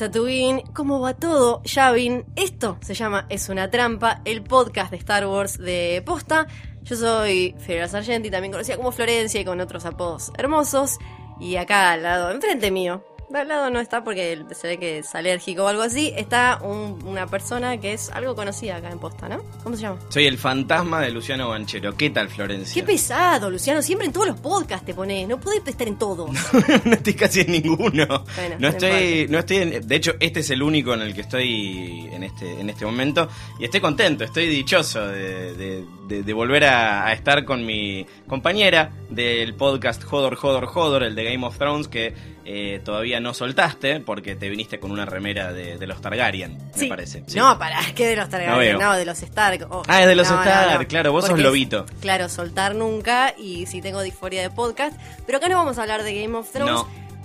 Tatooine, ¿cómo va todo? Yavin, esto se llama Es una trampa, el podcast de Star Wars de Posta. Yo soy Federal Sargenti, también conocida como Florencia y con otros apodos hermosos. Y acá al lado, enfrente mío, al lado no está porque se ve que es alérgico o algo así, está un- una persona que es algo conocida acá en Posta, ¿no? ¿Cómo se llama? Soy el fantasma de Luciano Banchero. ¿Qué tal, Florencia? Qué pesado, Luciano, siempre en todos los podcasts te pones, no podés estar en todos. no estoy casi en ninguno. Bueno, no no estoy, no estoy en- de hecho, este es el único en el que estoy en este, en este momento. Y estoy contento, estoy dichoso de, de- de- de volver a, a estar con mi compañera del podcast Hodor, Hodor, Hodor, el de Game of Thrones, que eh, todavía no soltaste porque te viniste con una remera de, de los Targaryen, Sí. me parece. Sí. No, para, que de los Targaryen, no, de los Stark. Oh, Ah, es de los no, Stark, no. claro, vos sos lobito. es- Claro, soltar nunca y si tengo disforia de podcast. Pero acá no vamos a hablar de Game of Thrones,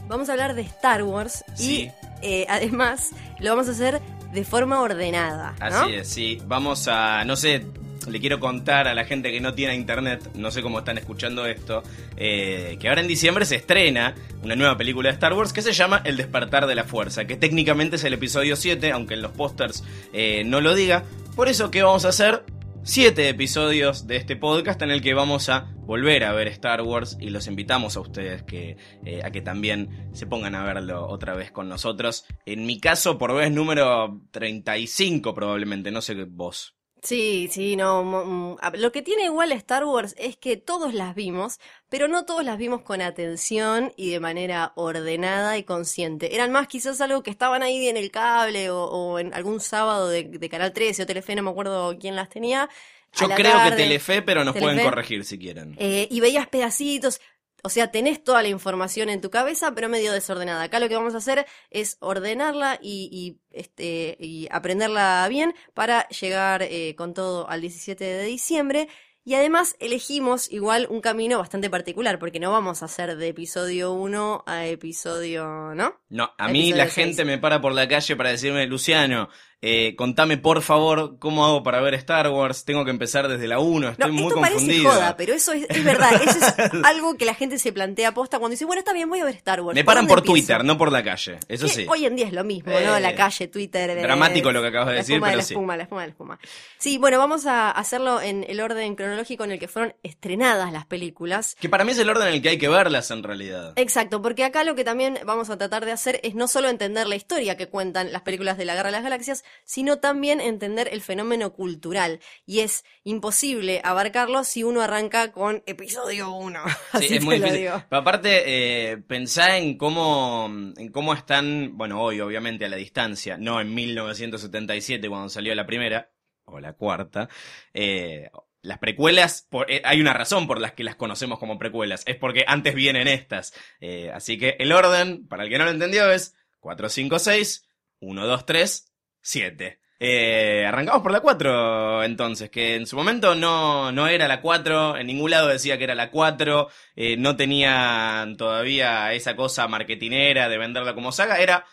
vamos a hablar de Star Wars Sí. y eh, además lo vamos a hacer de forma ordenada. Así es, sí. Vamos a, no sé, le quiero contar a la gente que no tiene internet, no sé cómo están escuchando esto, eh, que ahora en diciembre se estrena una nueva película de Star Wars que se llama El despertar de la fuerza, que técnicamente es el episodio 7, aunque en los pósters eh, no lo diga. Por eso, ¿qué vamos a hacer? Siete episodios de este podcast en el que vamos a volver a ver Star Wars y los invitamos a ustedes que, eh, a que también se pongan a verlo otra vez con nosotros. En mi caso, por vez número 35 probablemente, no sé vos. Sí, sí, no. mm, Lo que tiene igual Star Wars es que todos las vimos, pero no todos las vimos con atención y de manera ordenada y consciente. Eran más quizás algo que estaban ahí en el cable o, o en algún sábado de, de Canal 13 o Telefe, no me acuerdo quién las tenía. Yo creo tarde. que Telefe, pero nos pueden corregir si quieren. Eh, y veías pedacitos. O sea, tenés toda la información en tu cabeza, pero medio desordenada. Acá lo que vamos a hacer es ordenarla y, y, este, y aprenderla bien para llegar eh, con todo al 17 de diciembre. Y además elegimos igual un camino bastante particular, porque no vamos a hacer de episodio 1 a episodio, ¿no? No, a mí la gente me para por la calle para decirme, Luciano, eh, contame por favor cómo hago para ver Star Wars. Tengo que empezar desde la 1, estoy No, muy esto parece joda, pero eso es, es verdad. Eso es algo que la gente se plantea posta cuando dice, bueno, está bien, voy a ver Star Wars. Me paran por empiezo? Twitter, no por la calle. Eso sí. Hoy en día es lo mismo, ¿no? Eh, La calle, Twitter. eh, dramático lo que acabas de la decir, espuma pero la sí. espuma, la espuma, la espuma. Sí, bueno, vamos a hacerlo en el orden cronológico en el que fueron estrenadas las películas. Que para mí es el orden en el que hay que verlas en realidad. Exacto, porque acá lo que también vamos a tratar de hacer es no solo entender la historia que cuentan las películas de la Guerra de las Galaxias, sino también entender el fenómeno cultural. Y es imposible abarcarlo si uno arranca con episodio 1. Sí, Así es muy lo difícil. digo. Pero aparte, eh, pensá en cómo, en cómo están, bueno, hoy obviamente a la distancia, no en 1977 cuando salió la primera, o la cuarta, eh, las precuelas, por- eh, hay una razón por las que las conocemos como precuelas, es porque antes vienen estas. Eh, así que el orden, para el que no lo entendió, es 4, 5, 6, 1, 2, 3, 7. Eh, arrancamos por la 4 entonces, que en su momento no, no era la 4, en ningún lado decía que era la 4, eh, no tenían todavía esa cosa marketinera de venderla como saga, era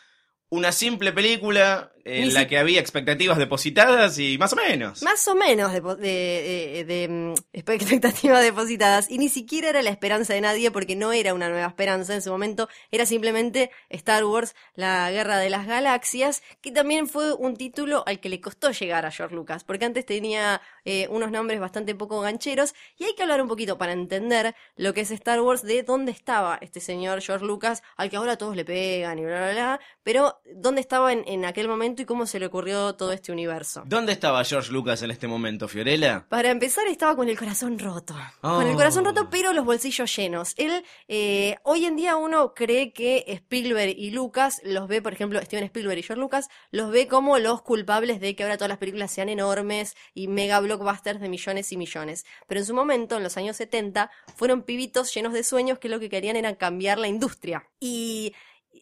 una simple película en Ni la si- que había expectativas depositadas y más o menos. Más o menos de, de, de- de, mm, expectativas depositadas. Y ni siquiera era la esperanza de nadie porque no era una nueva esperanza en su momento. Era simplemente Star Wars, la guerra de las galaxias, que también fue un título al que le costó llegar a George Lucas. Porque antes tenía eh, unos nombres bastante poco gancheros. Y hay que hablar un poquito para entender lo que es Star Wars, de dónde estaba este señor George Lucas, al que ahora todos le pegan y bla, bla, bla. Pero dónde estaba en, en aquel momento momento y cómo se le ocurrió todo este universo. ¿Dónde estaba George Lucas en este momento, Fiorella? Para empezar, estaba con el corazón roto. Oh. Con el corazón roto, pero los bolsillos llenos. Él, eh, hoy en día uno cree que Spielberg y Lucas los ve, por ejemplo, Steven Spielberg y George Lucas, los ve como los culpables de que ahora todas las películas sean enormes y mega blockbusters de millones y millones. Pero en su momento, en los años 70, fueron pibitos llenos de sueños que lo que querían era cambiar la industria. Y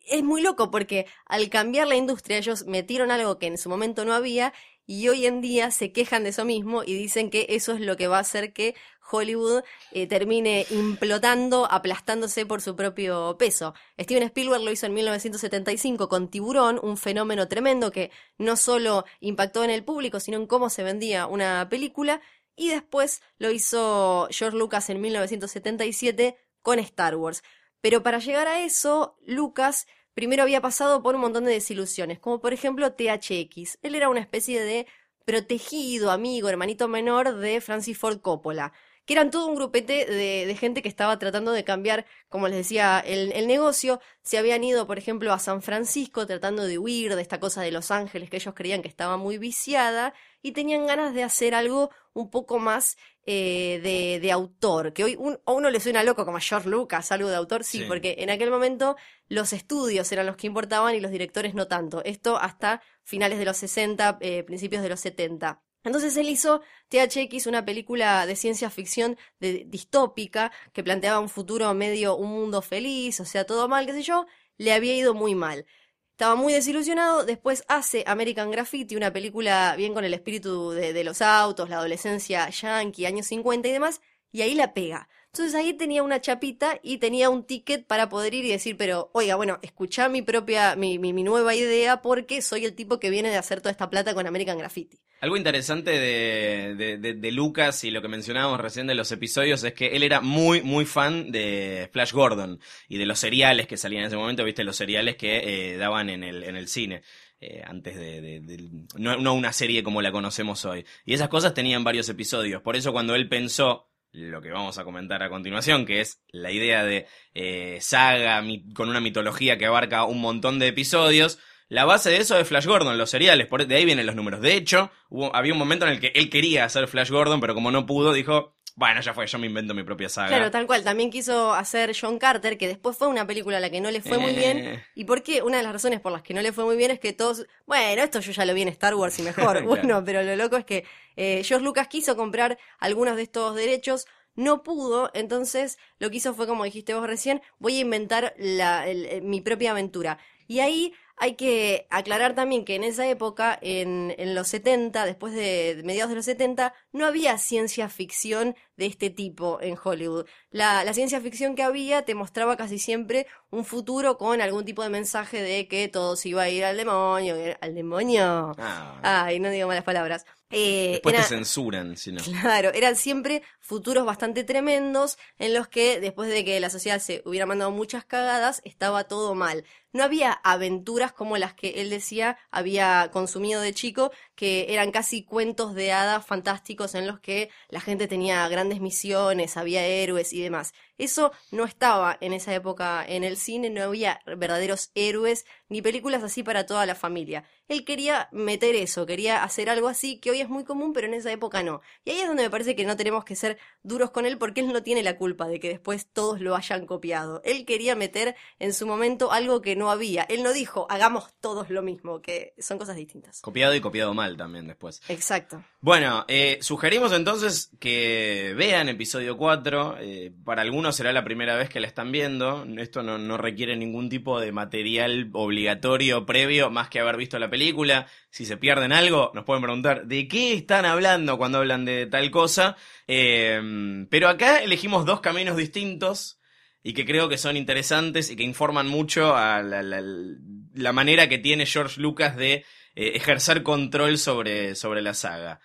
es muy loco porque al cambiar la industria ellos metieron algo que en su momento no había y hoy en día se quejan de eso mismo y dicen que eso es lo que va a hacer que Hollywood eh, termine implotando, aplastándose por su propio peso. Steven Spielberg lo hizo en 1975 con Tiburón, un fenómeno tremendo que no solo impactó en el público, sino en cómo se vendía una película. Y después lo hizo George Lucas en 1977 con Star Wars. Pero para llegar a eso, Lucas primero había pasado por un montón de desilusiones, como por ejemplo THX. Él era una especie de protegido, amigo, hermanito menor de Francis Ford Coppola, que eran todo un grupete de, de gente que estaba tratando de cambiar, como les decía, el, el negocio. Se habían ido, por ejemplo, a San Francisco tratando de huir de esta cosa de Los Ángeles que ellos creían que estaba muy viciada y tenían ganas de hacer algo un poco más eh, de, de autor, que hoy un- a uno le suena loco como a George Lucas, algo de autor, sí, Sí. porque en aquel momento los estudios eran los que importaban y los directores no tanto. Esto hasta finales de los 60, eh, principios de los 70. Entonces él hizo THX, una película de ciencia ficción de, distópica que planteaba un futuro medio un mundo feliz, o sea, todo mal, qué sé yo, le había ido muy mal. Estaba muy desilusionado, después hace American Graffiti, una película bien con el espíritu de, de los autos, la adolescencia yankee, años 50 y demás, y ahí la pega. Entonces ahí tenía una chapita y tenía un ticket para poder ir y decir, pero oiga, bueno, escuchá mi propia, mi, mi, mi nueva idea porque soy el tipo que viene de hacer toda esta plata con American Graffiti. Algo interesante de, de, de- de Lucas y lo que mencionábamos recién de los episodios es que él era muy, muy fan de Flash Gordon y de los seriales que salían en ese momento, viste, los seriales que eh, daban en el, en el cine. eh, antes de, de- no, no una serie como la conocemos hoy. Y esas cosas tenían varios episodios. Por eso cuando él pensó lo que vamos a comentar a continuación, que es la idea de eh, saga con una mitología que abarca un montón de episodios, la base de eso es Flash Gordon, los seriales, por, de ahí vienen los números. De hecho, había un momento en el que él quería hacer Flash Gordon, pero como no pudo, dijo, bueno, ya fue, yo me invento mi propia saga. Claro, tal cual. También quiso hacer John Carter, que después fue una película a la que no le fue muy Eh. bien. ¿Y por qué? Una de las razones por las que no le fue muy bien es que todos, bueno, esto yo ya lo vi en Star Wars y mejor. Claro. Bueno, pero lo loco es que eh, George Lucas quiso comprar algunos de estos derechos, no pudo, entonces lo que hizo fue, como dijiste vos recién, voy a inventar la, el- eh, mi propia aventura. Y ahí hay que aclarar también que en esa época, en, en los 70, después de de mediados de los 70, no había ciencia ficción de este tipo en Hollywood. La, la ciencia ficción que había te mostraba casi siempre un futuro con algún tipo de mensaje de que todo se iba a ir al demonio, al demonio. Ah, Ay, no digo malas palabras. Eh, después era- te censuran, si no. Claro, eran siempre futuros bastante tremendos en los que después de que la sociedad se hubiera mandado muchas cagadas, estaba todo mal. No había aventuras como las que él decía había consumido de chico, que eran casi cuentos de hadas fantásticos en los que la gente tenía grandes misiones, había héroes y demás. Eso no estaba en esa época en el cine, no había verdaderos héroes ni películas así para toda la familia. Él quería meter eso, quería hacer algo así que hoy es muy común, pero en esa época no. Y ahí es donde me parece que no tenemos que ser duros con él porque él no tiene la culpa de que después todos lo hayan copiado. Él quería meter en su momento algo que no había. Él no dijo, hagamos todos lo mismo, que son cosas distintas. Copiado y copiado mal también después. Exacto. Bueno, eh, sugerimos entonces que vean episodio 4. eh, para algunos será la primera vez que la están viendo. Esto no, no requiere ningún tipo de material obligatorio previo más que haber visto la película. Si se pierden algo, nos pueden preguntar de qué están hablando cuando hablan de tal cosa. Eh, pero acá elegimos dos caminos distintos y que creo que son interesantes y que informan mucho a la, manera que tiene George Lucas de eh, ejercer control sobre, sobre la saga.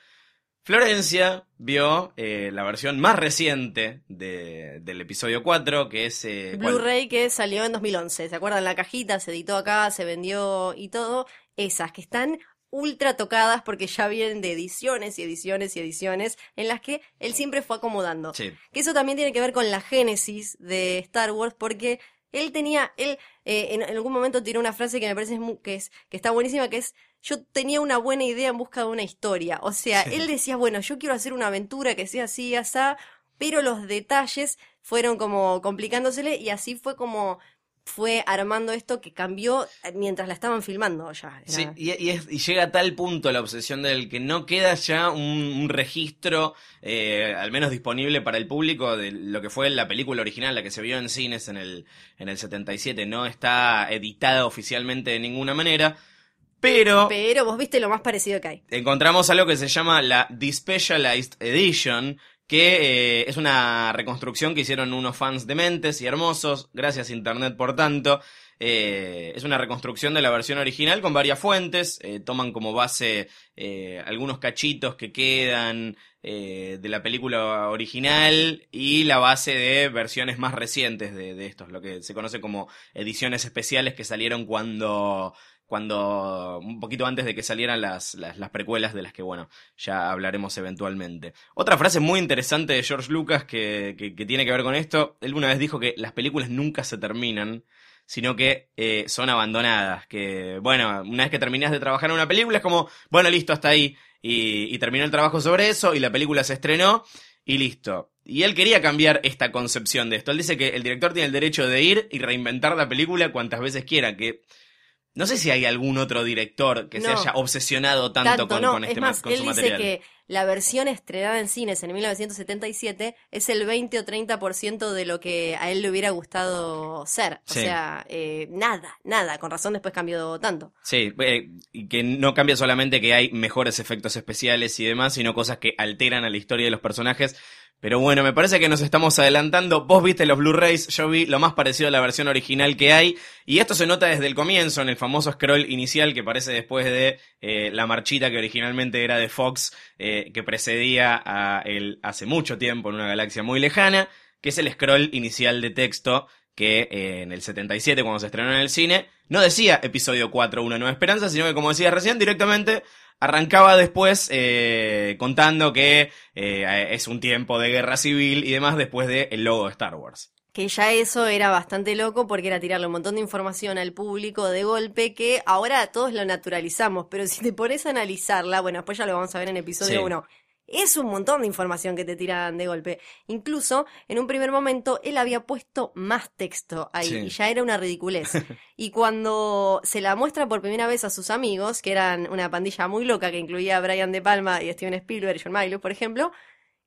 Florencia vio eh, la versión más reciente de- del episodio 4, que es... eh. Blu-ray que salió en 2011. ¿Se acuerdan? La cajita se editó acá, se vendió y todo. Esas que están ultra tocadas porque ya vienen de ediciones y ediciones y ediciones en las que él siempre fue acomodando. Sí. Que eso también tiene que ver con la génesis de Star Wars porque Él tenía, él eh, en, en algún momento tiró una frase que me parece que, es, que está buenísima, que es, yo tenía una buena idea en busca de una historia. O sea, Sí. él decía, bueno, yo quiero hacer una aventura que sea así, asá, pero los detalles fueron como complicándosele y así fue como fue armando esto que cambió mientras la estaban filmando ya. Era- Sí, y, y es- y llega a tal punto la obsesión del que no queda ya un, un registro, eh, al menos disponible para el público, de lo que fue la película original, la que se vio en cines en el, en el 77. No está editada oficialmente de ninguna manera, pero Pero vos viste lo más parecido que hay. encontramos algo que se llama la Despecialized Edition, que eh, es una reconstrucción que hicieron unos fans dementes y hermosos, gracias Internet por tanto. Eh, es una reconstrucción de la versión original con varias fuentes, eh, toman como base algunos cachitos que quedan de la película original y la base de versiones más recientes de, de estos, lo que se conoce como ediciones especiales que salieron cuando cuando un poquito antes de que salieran las, las, las precuelas de las que, bueno, ya hablaremos eventualmente. Otra frase muy interesante de George Lucas que, que, que tiene que ver con esto, él una vez dijo que las películas nunca se terminan, sino que eh, son abandonadas, que, bueno, una vez que terminas de trabajar en una película es como, bueno, listo, hasta ahí, y, y terminó el trabajo sobre eso, y la película se estrenó, y listo. Y él quería cambiar esta concepción de esto. Él dice que el director tiene el derecho de ir y reinventar la película cuantas veces quiera, que no sé si hay algún otro director que se haya obsesionado tanto, Tanto, con, no. con este es más, con él su dice material. que la versión estrenada en cines en 1977 es el 20 o 30% de lo que a él le hubiera gustado ser. O Sí. sea, eh, nada, nada. Con razón después cambió tanto. Sí, eh, y que no cambia solamente que hay mejores efectos especiales y demás, sino cosas que alteran a la historia de los personajes. Pero bueno, me parece que nos estamos adelantando. Vos viste los Blu-rays, yo vi lo más parecido a la versión original que hay. Y esto se nota desde el comienzo, en el famoso scroll inicial que aparece después de eh, la marchita que originalmente era de Fox, eh, que precedía a el hace mucho tiempo en una galaxia muy lejana, que es el scroll inicial de texto que eh, en el 77, cuando se estrenó en el cine, no decía episodio 4, Una Nueva Esperanza, sino que como decía recién, directamente arrancaba después eh, contando que eh, es un tiempo de guerra civil y demás después del el logo de Star Wars. Que ya eso era bastante loco porque era tirarle un montón de información al público de golpe que ahora todos lo naturalizamos, pero si te pones a analizarla, bueno, después ya lo vamos a ver en episodio Sí. 1. Es un montón de información que te tiran de golpe. Incluso, en un primer momento, él había puesto más texto ahí Sí. y ya era una ridiculez. y cuando se la muestra por primera vez a sus amigos, que eran una pandilla muy loca que incluía a Brian De Palma y Steven Spielberg y John Milius, por ejemplo,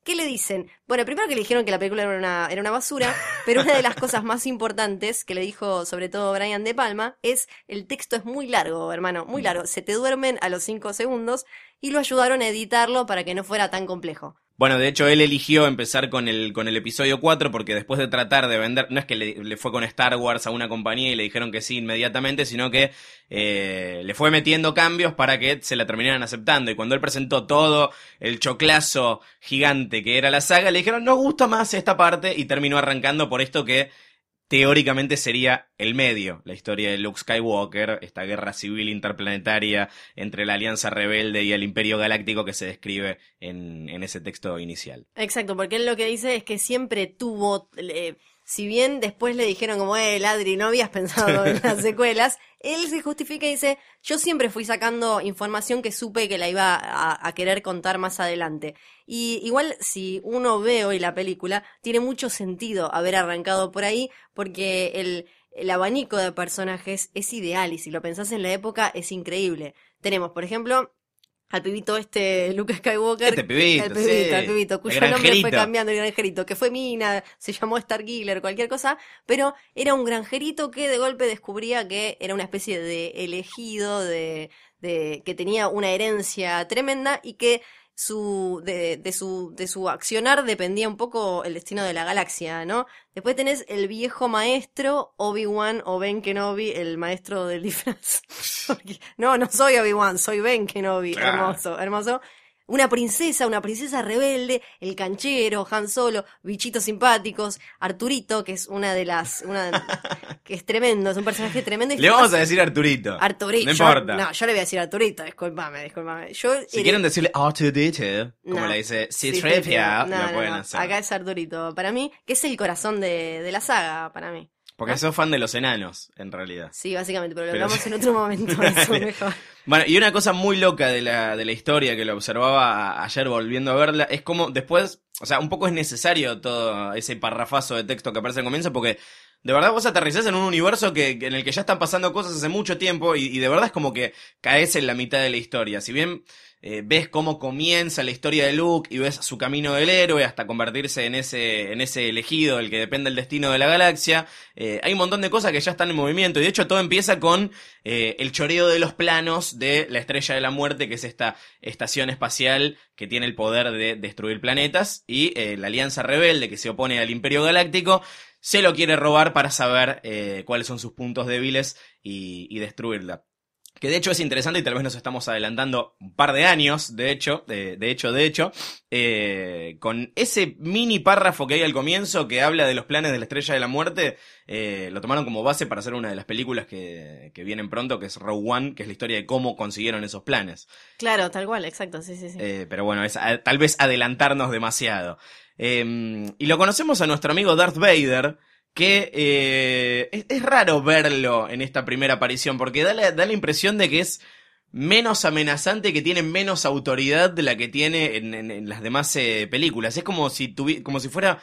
¿Qué le dicen? Bueno, primero que le dijeron que la película era una, era una basura, pero una de las cosas más importantes que le dijo sobre todo Brian De Palma es el texto es muy largo, hermano, muy largo. Se te duermen a los cinco segundos y lo ayudaron a editarlo para que no fuera tan complejo. Bueno, de hecho, él eligió empezar con el, con el episodio 4 porque después de tratar de vender, no es que le, le fue con Star Wars a una compañía y le dijeron que sí inmediatamente, sino que eh, le fue metiendo cambios para que se la terminaran aceptando. Y cuando él presentó todo el choclazo gigante que era la saga, le dijeron, no gusta más esta parte y terminó arrancando por esto que teóricamente sería el medio, la historia de Luke Skywalker, esta guerra civil interplanetaria entre la Alianza Rebelde y el Imperio Galáctico que se describe en, en ese texto inicial. Exacto, porque él lo que dice es que siempre tuvo, eh, si bien después le dijeron como, eh, Ladri, no habías pensado en las secuelas, él se justifica y dice, yo siempre fui sacando información que supe que la iba a, querer contar más adelante. Y igual si uno ve hoy la película, tiene mucho sentido haber arrancado por ahí, porque el, el abanico de personajes es ideal y si lo pensás en la época es increíble. Tenemos, por ejemplo, al pibito este, Luke Skywalker. Este pibito, el pibito, sí. el pibito, El cuyo nombre fue cambiando, el granjerito, que fue Mina, se llamó Starkiller, cualquier cosa, pero era un granjerito que de golpe descubría que era una especie de elegido, de, de que tenía una herencia tremenda y que su de, de su de su accionar dependía un poco el destino de la galaxia, ¿no? Después tenés el viejo maestro Obi-Wan o Ben Kenobi, el maestro del disfraz. Porque- no, no soy Obi-Wan, soy Ben Kenobi, Claro. hermoso, hermoso. Una princesa, una princesa rebelde, el canchero, Han Solo, bichitos simpáticos, Arturito, que es una de las, una, que es tremendo, es un personaje tremendo. Le vamos a decir Arturito. Arturito. No importa. no, yo le voy a decir Arturito, discúlpame, discúlpame. Yo Si quieren decirle Arturito, como No. le dice Sí, C-3PO, no, lo no, pueden no. hacer. Acá es Arturito, para mí, que es el corazón de, de la saga, para mí. Porque sos fan de los enanos, en realidad. Sí, básicamente, pero lo Pero- hablamos en otro momento. Eso mejor. Bueno, y una cosa muy loca de la, de la historia que lo observaba ayer volviendo a verla es como después, o sea, un poco es necesario todo ese parrafazo de texto que aparece al comienzo porque de verdad vos aterrizás en un universo que, que- en el que ya están pasando cosas hace mucho tiempo y, y de verdad es como que caes en la mitad de la historia. Si bien eh, ves cómo comienza la historia de Luke y ves su camino del héroe hasta convertirse en ese, en ese elegido, el que depende del destino de la galaxia, eh, hay un montón de cosas que ya están en movimiento y de hecho todo empieza con eh, el choreo de los planos de la Estrella de la Muerte, que es esta estación espacial que tiene el poder de destruir planetas, y la Alianza Rebelde, que se opone al Imperio Galáctico, se lo quiere robar para saber cuáles son sus puntos débiles y destruirla. Que de hecho es interesante y tal vez nos estamos adelantando un par de años, de hecho, de, de hecho, de hecho, eh, con ese mini párrafo que hay al comienzo que habla de los planes de la Estrella de la Muerte, eh, lo tomaron como base para hacer una de las películas que, que vienen pronto, que es Rogue One, que es la historia de cómo consiguieron esos planes. Claro, tal cual, exacto, sí, sí, sí. Eh, pero bueno, es a- tal vez adelantarnos demasiado. Eh, y lo conocemos a nuestro amigo Darth Vader, que eh, es, es raro verlo en esta primera aparición, porque da la, da la impresión de que es menos amenazante, que tiene menos autoridad de la que tiene en, en- en las demás eh, películas. Es como si, tuvi- como si fuera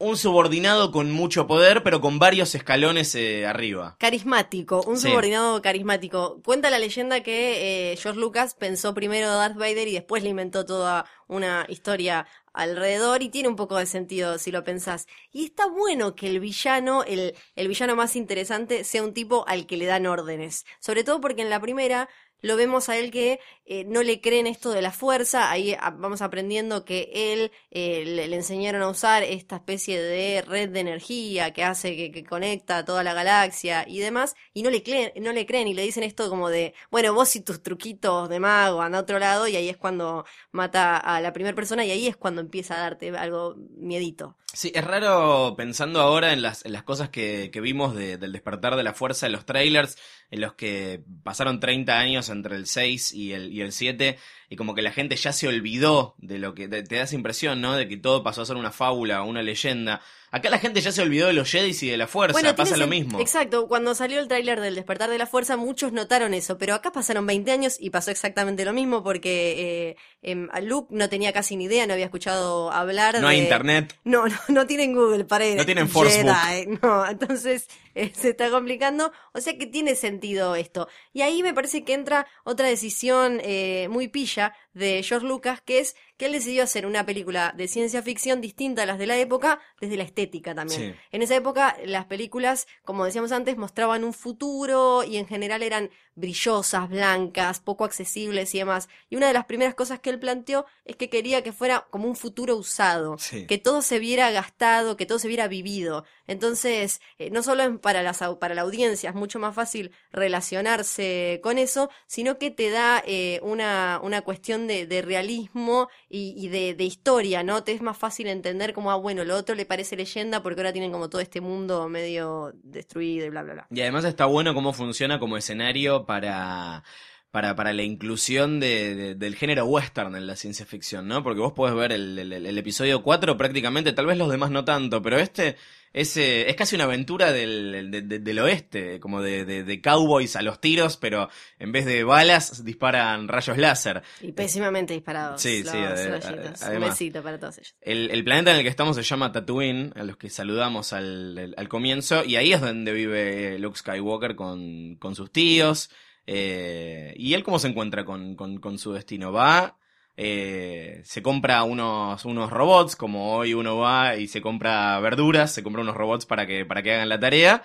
un subordinado con mucho poder, pero con varios escalones eh, arriba. Carismático, un Sí. subordinado carismático. Cuenta la leyenda que eh, George Lucas pensó primero Darth Vader y después le inventó toda una historia alrededor y tiene un poco de sentido si lo pensás. Y está bueno que el villano, el, el villano más interesante, sea un tipo al que le dan órdenes. Sobre todo porque en la primera lo vemos a él que eh, no le creen esto de la fuerza, ahí vamos aprendiendo que él eh, le, enseñaron a usar esta especie de red de energía que hace que, que conecta a toda la galaxia y demás, y no le, creen, no le creen y le dicen esto como de, bueno, vos y tus truquitos de mago, anda a otro lado, y ahí es cuando mata a la primera persona y ahí es cuando empieza a darte algo miedito. Sí, es raro pensando ahora en las, cosas que, vimos de- del despertar de la fuerza en los trailers, en los que pasaron 30 años entre el 6 y el, y el 7, y como que la gente ya se olvidó de lo que, de- te da esa impresión, ¿no? De que todo pasó a ser una fábula, una leyenda. Acá la gente ya se olvidó de los Jedis y de la fuerza, tiene pasa lo mismo. Exacto, cuando salió el tráiler del despertar de la fuerza, muchos notaron eso, pero acá pasaron 20 años y pasó exactamente lo mismo porque eh, a Luke no tenía casi ni idea, no había escuchado hablar No hay de- internet. No, no, no tienen Google para. No tienen Forcebook. Jedi, No, entonces eh, se está complicando. O sea que tiene sentido esto. Y ahí me parece que entra otra decisión eh, muy pilla de George Lucas, que es que él decidió hacer una película de ciencia ficción distinta a las de la época, desde la estética también. Sí. En esa época las películas, como decíamos antes, mostraban un futuro y en general eran brillosas, blancas, poco accesibles y demás. Y una de las primeras cosas que él planteó es que quería que fuera como un futuro usado, Sí. que todo se viera gastado, que todo se viera vivido. Entonces, eh, no solo es para, las, para la audiencia, es mucho más fácil relacionarse con eso, sino que te da eh, una, una cuestión de, de realismo y, y de, de historia, ¿no? Te es más fácil entender como, ah, bueno, lo otro le parece leyenda porque ahora tienen como todo este mundo medio destruido y bla, bla, bla. Y además está bueno cómo funciona como escenario para, para, para la inclusión de, de- del género western en la ciencia ficción, ¿no? Porque vos podés ver el, el- el episodio 4 prácticamente, tal vez los demás no tanto, pero este es, eh, es casi una aventura del, de- de- del oeste, como de, de, cowboys a los tiros, pero en vez de balas disparan rayos láser. Y pésimamente disparados. Sí, los sí, ade- rayitos. Un además. besito para todos ellos. El, el planeta en el que estamos se llama Tatooine, a los que saludamos al, al- al comienzo, y ahí es donde vive Luke Skywalker con, con sus tíos. eh, ¿Y él cómo se encuentra con, con- con su destino? Va, eh, se compra unos, unos robots, como hoy uno va y se compra verduras, se compra unos robots para que, para que hagan la tarea,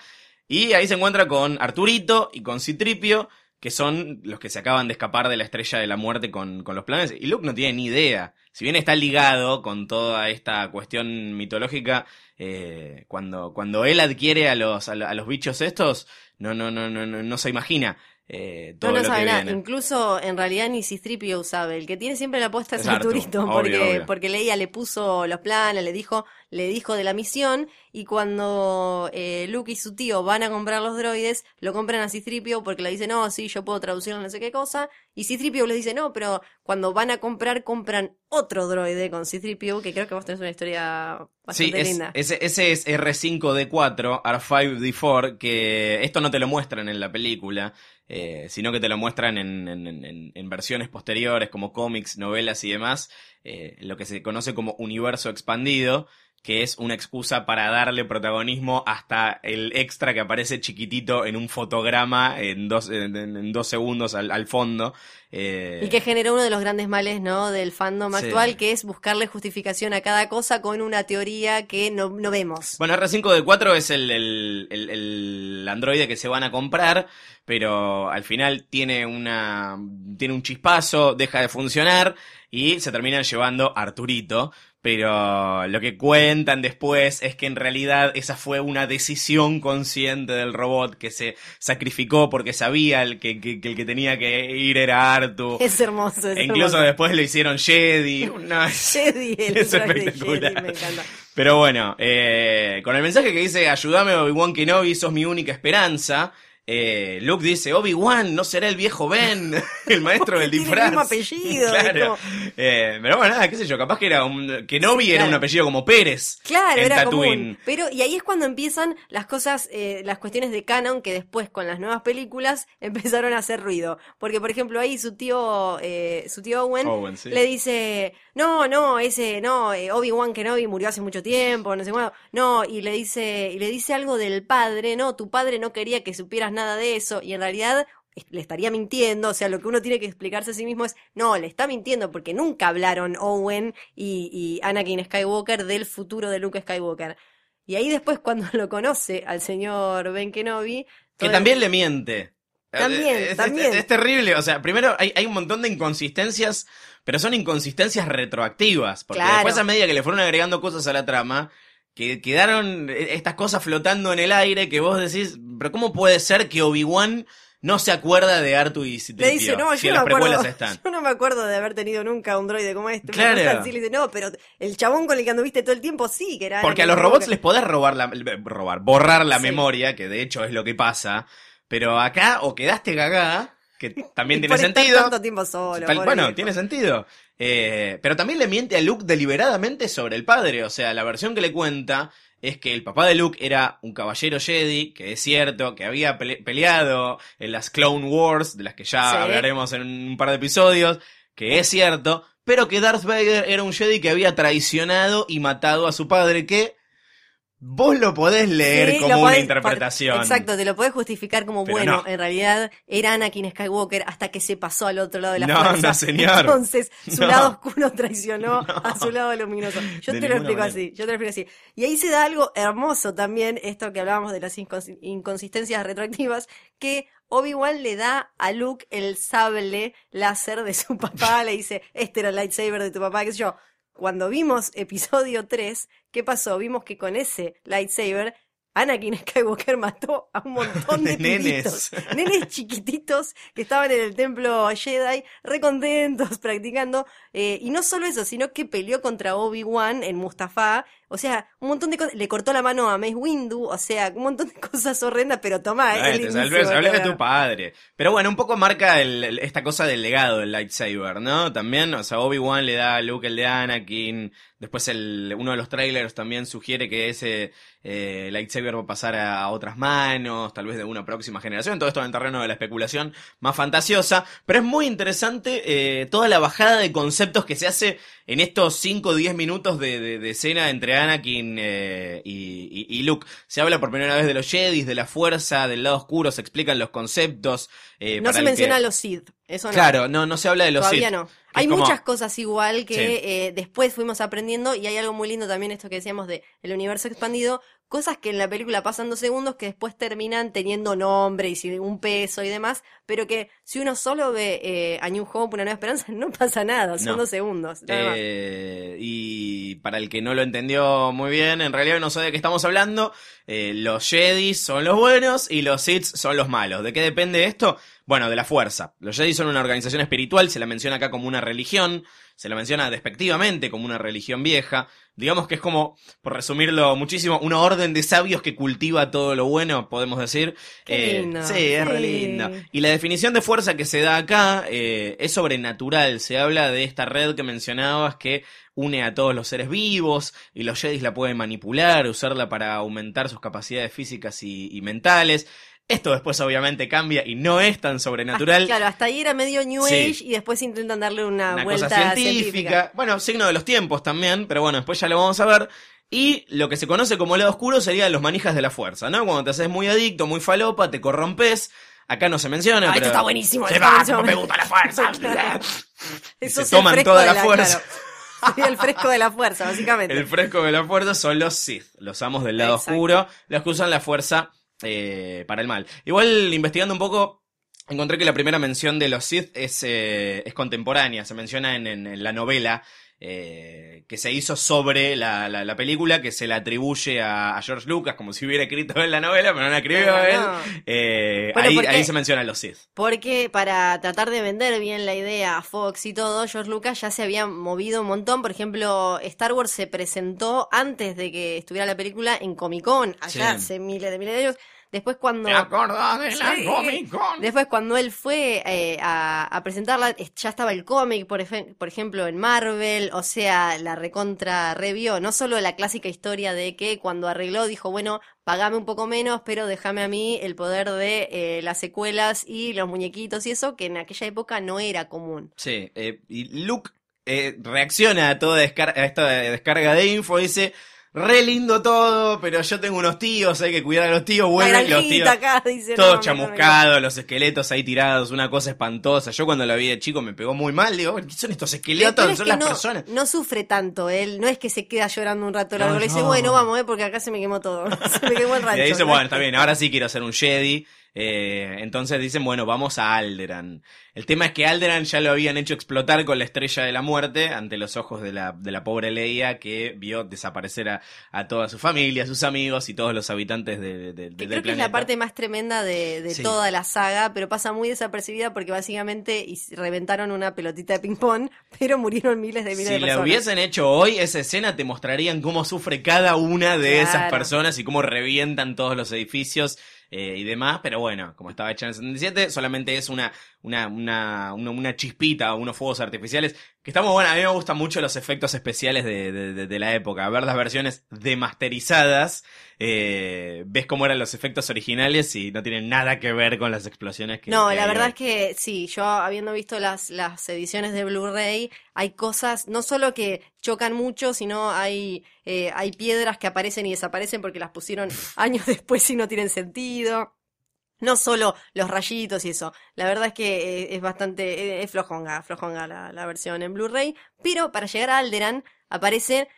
y ahí se encuentra con Arturito y con Citripio, que son los que se acaban de escapar de la estrella de la muerte con, con los planes. Y Luke no tiene ni idea. Si bien está ligado con toda esta cuestión mitológica, eh, cuando, cuando él adquiere a los, a, lo- a los bichos estos, no, no, no, no, no, no se imagina eh, todo No, no lo sabe que nada. viene. Incluso en realidad ni Cistripio sabe. El que tiene siempre la apuesta es Es Artu, Arturito, porque, obvio. porque Leia le puso los planes, le dijo, le dijo de la misión y cuando eh, Luke y su tío van a comprar los droides, lo compran a Citripio porque le dice, no, sí, yo puedo traducirlo no sé qué cosa, y Citripio les dice, no, pero cuando van a comprar, compran otro droide con Citripio, que creo que vos tenés una historia Sí, bastante es- linda. ese, ese es R5D4, R5D4, que esto no te lo muestran en la película, eh, sino que te lo muestran en, en- en- en versiones posteriores, como cómics, novelas y demás, eh, lo que se conoce como universo expandido, que es una excusa para darle protagonismo hasta el extra que aparece chiquitito en un fotograma en dos, en, dos segundos al, al fondo. eh, Y que generó uno de los grandes males, ¿no? Del fandom Sí. actual, que es buscarle justificación a cada cosa con una teoría que no, no vemos. Bueno, R5D4 es el, el, el- el androide que se van a comprar, pero al final tiene una tiene un chispazo, deja de funcionar y se terminan llevando a Arturito. Pero lo que cuentan después es que en realidad esa fue una decisión consciente del robot que se sacrificó porque sabía el que, que- que el que tenía que ir era Artu. Es hermoso. Es E incluso hermoso. después lo hicieron Jedi. No, Jedi, el es espectacular. Jedi, me encanta. pero bueno, eh, con el mensaje que dice, ayúdame Obi-Wan Kenobi, sos mi única esperanza. Eh, Luke dice, Obi-Wan, no será el viejo Ben, el maestro del Tiene el disfraz. mismo apellido, claro. como- Eh, pero bueno, nada, qué sé yo, capaz que era un... Kenobi Sí, era un apellido como Pérez. Claro, en era común. Pero, y ahí es cuando empiezan las cosas, eh, las cuestiones de canon que después con las nuevas películas empezaron a hacer ruido. Porque, por ejemplo, ahí su tío, su tío Owen, Owen, sí. le dice, no, no, ese, no, eh, Obi-Wan Kenobi murió hace mucho tiempo, no sé cuándo. No, y le dice, y le dice algo del padre, no, tu padre no quería que supieras nada de eso, y en realidad le estaría mintiendo, o sea, lo que uno tiene que explicarse a sí mismo es, no, le está mintiendo porque nunca hablaron Owen y, y Anakin Skywalker del futuro de Luke Skywalker. Y ahí después cuando lo conoce al señor Ben Kenobi, Que también le miente. También, Es- es- también. Es, es terrible. O sea, primero hay, hay un montón de inconsistencias, pero son inconsistencias retroactivas. Porque Claro. después, a medida que le fueron agregando cosas a la trama, que quedaron eh, estas cosas flotando en el aire que vos decís, pero ¿cómo puede ser que Obi-Wan no se acuerda de Artu y Citripio? Le dice, no, si yo no, las me acuerdo, están. yo no me acuerdo de haber tenido nunca un droide como este. Claro. Le dice, no, pero el chabón con el que anduviste todo el tiempo sí, que era... Porque a los robots les podés robar la, robar, borrar la Sí. memoria, que de hecho es lo que pasa. Pero acá o quedaste cagá, que también Y tiene por estar sentido. tanto tiempo solo. Tal- bueno, tiene sentido. Eh, pero también le miente a Luke deliberadamente sobre el padre. O sea, la versión que le cuenta es que el papá de Luke era un caballero Jedi, que es cierto, que había pele- peleado en las Clone Wars, de las que ya Sí. hablaremos en un par de episodios, que es cierto, pero que Darth Vader era un Jedi que había traicionado y matado a su padre, que vos lo podés leer Sí, como una podés- interpretación. Exacto, te lo puedes justificar como Pero bueno. no. En realidad era Anakin Skywalker hasta que se pasó al otro lado de la No, fuerza. no, señor. Entonces, su No. lado oscuro traicionó a su lado luminoso. Yo De te lo explico manera. así, yo te lo explico así. Y ahí se da algo hermoso también, esto que hablábamos de las incons- inconsistencias retroactivas, que Obi-Wan le da a Luke el sable láser de su papá, le dice, este era el lightsaber de tu papá, qué sé yo. Cuando vimos episodio 3, ¿qué pasó? Vimos que con ese lightsaber Anakin Skywalker mató a un montón de, De nenes. nenes chiquititos que estaban en el templo Jedi, recontentos, practicando. eh, y no solo eso, sino que peleó contra Obi-Wan en Mustafa. O sea, un montón de cosas. Le cortó la mano a Mace Windu. O sea, un montón de cosas horrendas, pero tomá, es salvé, hablé de todo. tu padre. Pero bueno, un poco marca el- el- esta cosa del legado del lightsaber, ¿no? También, o sea, Obi-Wan le da a Luke el de Anakin. Después el, uno de los trailers también sugiere que ese eh, lightsaber va a pasar a, a otras manos, tal vez de una próxima generación. Todo esto en el terreno de la especulación más fantasiosa. Pero es muy interesante eh, toda la bajada de conceptos que se hace en estos 5 o 10 minutos de, de- de escena entre Anakin eh, y, y- y Luke. Se habla por primera vez de los Jedis, de la fuerza, del lado oscuro, se explican los conceptos. eh, No para se que- menciona a los Sith. Eso no. Claro, no, no se habla de los Todavía Sith. no. Hay como- muchas cosas igual que Sí. eh, después fuimos aprendiendo y hay algo muy lindo también esto que decíamos de el universo expandido, cosas que en la película pasan dos segundos que después terminan teniendo nombre y un peso y demás, pero que si uno solo ve eh, A New Hope, Una Nueva Esperanza, no pasa nada, son No. dos segundos. nada más. Eh, y para el que no lo entendió muy bien, en realidad no sabe de qué estamos hablando. eh, los Jedi son los buenos y los Sith son los malos. ¿De qué depende esto? Bueno, de la fuerza. Los Jedi son una organización espiritual, se la menciona acá como una religión, se la menciona despectivamente como una religión vieja, Digamos que es como, por resumirlo muchísimo, una orden de sabios que cultiva todo lo bueno, podemos decir. Qué Eh, lindo, sí, es re lindo. Y la definición de fuerza que se da acá eh, es sobrenatural. Se habla de esta red que mencionabas que une a todos los seres vivos y los Jedi la pueden manipular, usarla para aumentar sus capacidades físicas y, y mentales. Esto después obviamente cambia y no es tan sobrenatural. Claro, hasta ahí era medio New Sí. Age y después intentan darle una, una vuelta cosa científica. científica. Bueno, signo de los tiempos también, pero bueno, después ya lo vamos a ver. Y lo que se conoce como lado oscuro sería los manijas de la fuerza, ¿no? Cuando te haces muy adicto, muy falopa, te corrompes. Acá no se menciona, Ah, pero... esto está buenísimo. Se va, como me gusta la fuerza. Y Eso se toman toda la fuerza. claro. El fresco de la fuerza, básicamente. El fresco de la fuerza son los Sith, los amos del lado Exacto. oscuro, los que usan la fuerza eh, para el mal. Igual, investigando un poco, encontré que la primera mención de los Sith es, eh, es contemporánea, se menciona en, en- en la novela eh, que se hizo sobre la, la- la película, que se la atribuye a, a George Lucas, como si hubiera escrito en la novela, pero no la escribió Pero él. no. Eh, Bueno, ahí, porque- ahí se menciona a los Sith. Porque para tratar de vender bien la idea a Fox y todo, George Lucas ya se había movido un montón. Por ejemplo, Star Wars se presentó antes de que estuviera la película en Comic Con, allá Sí. hace miles de miles de años. Después cuando... ¿Te acordás de la Sí. Comic Con? Después, cuando él fue eh, a, a presentarla, es- ya estaba el cómic, por, por ejemplo, en Marvel, o sea, la recontra revió, no solo la clásica historia de que cuando arregló dijo, bueno, pagame un poco menos, pero déjame a mí el poder de eh, las secuelas y los muñequitos y eso, que en aquella época no era común. Sí, eh, y Luke eh, reacciona a toda descar- a esta descarga de info, dice, re lindo todo, pero yo tengo unos tíos, hay que cuidar a los tíos, vuelven los tíos, acá, dice, todos no, mejor no. chamuscados, los esqueletos ahí tirados, una cosa espantosa. Yo cuando la vi de chico me pegó muy mal, digo, ¿qué son estos esqueletos? es Son las no, personas. no sufre tanto él, no es que se queda llorando un rato largo, No, le dice, no. bueno, vamos, eh, porque acá se me quemó todo, se me quemó el Y rancho. ahí dice, ¿no? bueno, está bien, ahora sí quiero ser un Jedi. Eh, entonces dicen, bueno, vamos a Alderan. El tema es que Alderan ya lo habían hecho explotar con la estrella de la muerte ante los ojos de la, de la pobre Leia que vio desaparecer a, a toda su familia, a sus amigos y todos los habitantes de, de- de- Que del creo que es la parte más tremenda de, de Sí. toda la saga, pero pasa muy desapercibida porque básicamente reventaron una pelotita de ping-pong, pero murieron miles de miles Si de la personas. hubiesen hecho hoy, esa escena te mostrarían cómo sufre cada una de esas personas y cómo revientan todos los edificios eh, y demás. Pero bueno, como estaba hecha en el 77, solamente es una, una, una, una, una chispita, unos fuegos artificiales. Que está muy buena. A mí me gustan mucho los efectos especiales de, de, de- de la época. Ver las versiones demasterizadas, eh, ves cómo eran los efectos originales y no tienen nada que ver con las explosiones que No, que la verdad hoy. es que sí, yo habiendo visto las, las ediciones de Blu-ray, hay cosas, no solo que chocan mucho, sino hay, eh, hay piedras que aparecen y desaparecen porque las pusieron años después y no tienen sentido. No solo los rayitos y eso. La verdad es que eh, es bastante, eh, es flojonga, flojonga la, la versión en Blu-ray. Pero para llegar a Alderan aparece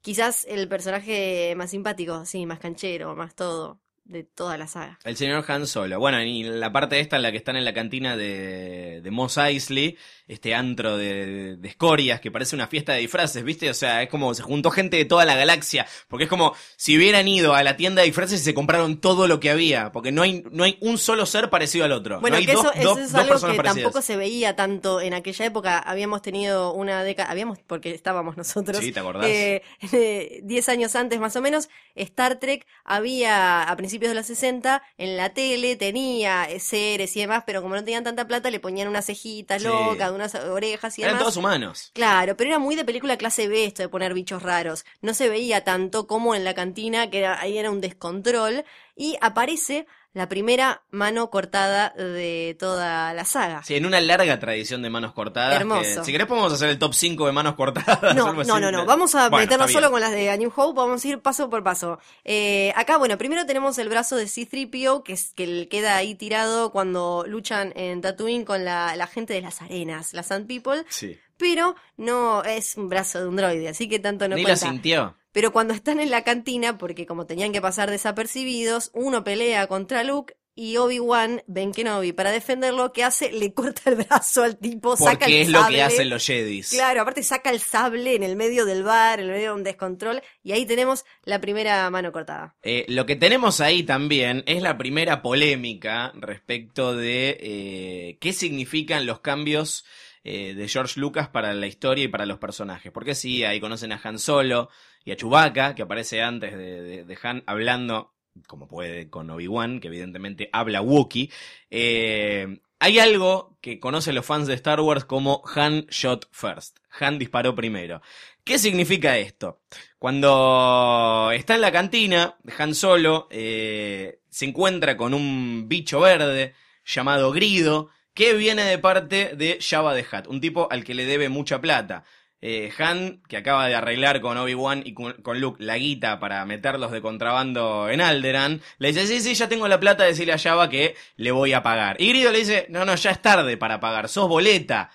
quizás el personaje más simpático, sí, más canchero, más todo, de toda la saga. El señor Han Solo. Bueno, y la parte esta en la que están en la cantina de, de Mos Eisley, este antro de, de escorias que parece una fiesta de disfraces, ¿viste? O sea, es como se juntó gente de toda la galaxia, porque es como si hubieran ido a la tienda de disfraces y se compraron todo lo que había, porque no hay, no hay un solo ser parecido al otro. Bueno, no hay que dos, eso, es algo que parecidas. tampoco se veía tanto en aquella época. Habíamos tenido una década, habíamos, porque estábamos nosotros. Sí, ¿te acordás? eh, Diez años antes más o menos, Star Trek había, a principios de los 60, en la tele, tenía eh, series y demás, pero como no tenían tanta plata, le ponían unas cejitas Sí. locas, unas orejas y Eran demás. todos humanos. Claro, pero era muy de película clase B esto de poner bichos raros. No se veía tanto como en la cantina, que era, ahí era un descontrol. Y aparece la primera mano cortada de toda la saga. Sí, en una larga tradición de manos cortadas. Hermoso. que, si querés podemos hacer el top 5 de manos cortadas. No, no, no, no. Vamos a Bueno, meternos solo con las de A New Hope. Vamos a ir paso por paso. Eh, acá, bueno, primero tenemos el brazo de C-3PO, que, es, que queda ahí tirado cuando luchan en Tatooine con la, la gente de las arenas, la Sand People. Sí. Pero no es un brazo de un droide, así que tanto no Ni lo cuenta. sintió. Pero cuando están en la cantina, porque como tenían que pasar desapercibidos, uno pelea contra Luke y Obi-Wan, Ben Kenobi, para defenderlo, ¿qué hace? Le corta el brazo al tipo, saca Porque el es lo sable. que hacen los Jedis. Claro, aparte saca el sable en el medio del bar, en el medio de un descontrol, y ahí tenemos la primera mano cortada. Eh, lo que tenemos ahí también es la primera polémica respecto de eh, qué significan los cambios eh, de George Lucas para la historia y para los personajes. Porque sí, ahí conocen a Han Solo y a Chewbacca, que aparece antes de, de- de Han hablando, como puede, con Obi-Wan, que evidentemente habla Wookiee. Eh, hay algo que conocen los fans de Star Wars como Han Shot First. Han disparó primero. ¿Qué significa esto? Cuando está en la cantina, Han Solo eh, se encuentra con un bicho verde llamado Grido, que viene de parte de Jabba the Hutt, un tipo al que le debe mucha plata. Eh, Han, que acaba de arreglar con Obi-Wan y con, Luke la guita para meterlos de contrabando en Alderan, le dice, sí, sí, ya tengo la plata, decirle a Jabba que le voy a pagar. Y Grido le dice, no, no, ya es tarde para pagar, sos boleta.